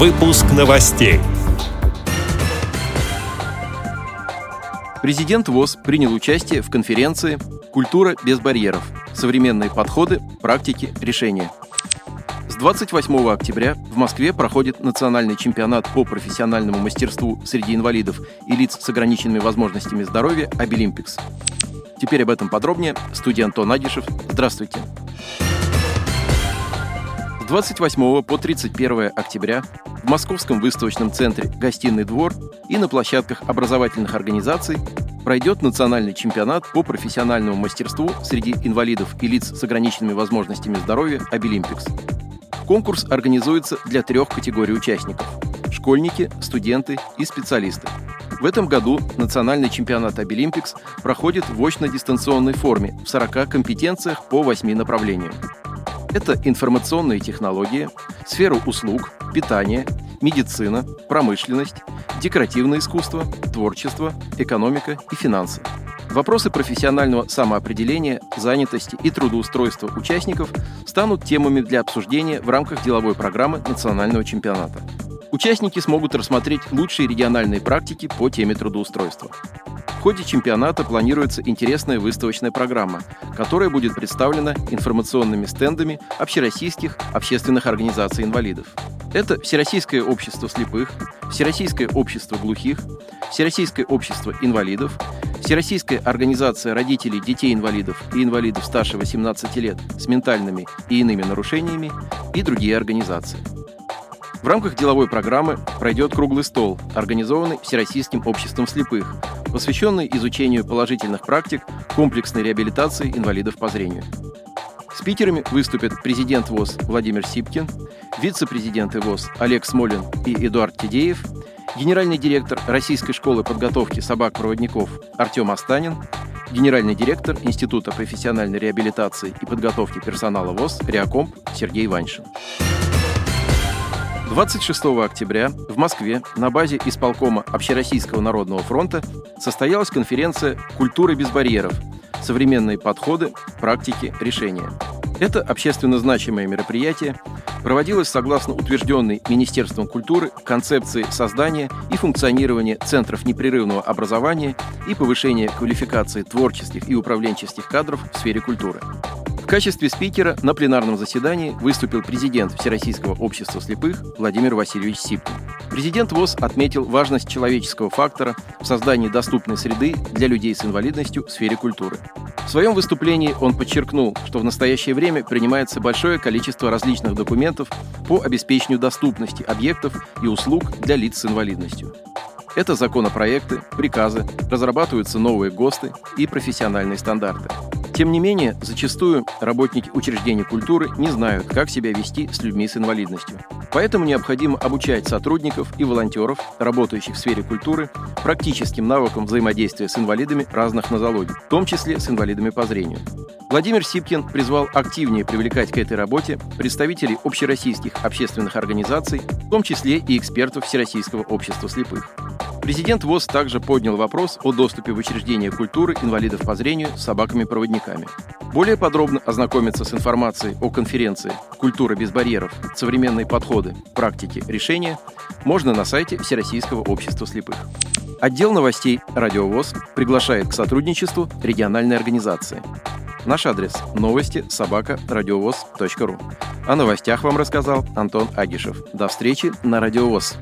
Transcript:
Выпуск новостей. Президент ВОЗ принял участие в конференции «Культура без барьеров. Современные подходы, практики, решения». С 28 октября в Москве проходит национальный чемпионат по профессиональному мастерству среди инвалидов и лиц с ограниченными возможностями здоровья «Обилимпикс». Теперь об этом подробнее. Студия Антон Агишев. Здравствуйте. С 28 по 31 октября в Московском выставочном центре «Гостиный двор» и на площадках образовательных организаций пройдет национальный чемпионат по профессиональному мастерству среди инвалидов и лиц с ограниченными возможностями здоровья «Абилимпикс». Конкурс организуется для трех категорий участников – школьники, студенты и специалисты. В этом году национальный чемпионат Абилимпикс проходит в очно-дистанционной форме в 40 компетенциях по 8 направлениям. Это информационные технологии, сфера услуг, питание, медицина, промышленность, декоративное искусство, творчество, экономика и финансы. Вопросы профессионального самоопределения, занятости и трудоустройства участников станут темами для обсуждения в рамках деловой программы национального чемпионата. Участники смогут рассмотреть лучшие региональные практики по теме трудоустройства. В ходе чемпионата планируется интересная выставочная программа, которая будет представлена информационными стендами общероссийских общественных организаций инвалидов. Это Всероссийское общество слепых, Всероссийское общество глухих, Всероссийское общество инвалидов, Всероссийская организация родителей детей-инвалидов и инвалидов старше 18 лет с ментальными и иными нарушениями и другие организации. В рамках деловой программы пройдет круглый стол, организованный Всероссийским обществом слепых, посвященный изучению положительных практик комплексной реабилитации инвалидов по зрению. Спикерами выступят президент ВОЗ Владимир Сипкин, вице-президенты ВОЗ Олег Смолин и Эдуард Тедеев, генеральный директор Российской школы подготовки собак-проводников Артем Астанин, генеральный директор Института профессиональной реабилитации и подготовки персонала ВОЗ Реакомп Сергей Ваншин. 26 октября в Москве на базе исполкома Общероссийского народного фронта состоялась конференция «Культура без барьеров. Современные подходы, практики, решения». Это общественно значимое мероприятие проводилось согласно утвержденной Министерством культуры концепции создания и функционирования центров непрерывного образования и повышения квалификации творческих и управленческих кадров в сфере культуры качестве спикера на пленарном заседании выступил президент Всероссийского общества слепых Владимир Васильевич Сипкин. Президент ВОЗ отметил важность человеческого фактора в создании доступной среды для людей с инвалидностью в сфере культуры. В своем выступлении он подчеркнул, что в настоящее время принимается большое количество различных документов по обеспечению доступности объектов и услуг для лиц с инвалидностью. Это законопроекты, приказы, разрабатываются новые ГОСТы и профессиональные стандарты. Тем не менее, зачастую работники учреждений культуры не знают, как себя вести с людьми с инвалидностью. Поэтому необходимо обучать сотрудников и волонтеров, работающих в сфере культуры, практическим навыкам взаимодействия с инвалидами разных нозологий, в том числе с инвалидами по зрению. Владимир Сипкин призвал активнее привлекать к этой работе представителей общероссийских общественных организаций, в том числе и экспертов Всероссийского общества слепых. Президент ВОЗ также поднял вопрос о доступе в учреждения культуры инвалидов по зрению с собаками-проводниками. Более подробно ознакомиться с информацией о конференции «Культура без барьеров. Современные подходы, практики, решения» можно на сайте Всероссийского общества слепых. Отдел новостей «Радиовоз» приглашает к сотрудничеству региональной организации. Наш адрес – новости собака радиовоз.ру. О новостях вам рассказал Антон Агишев. До встречи на Радиовоз.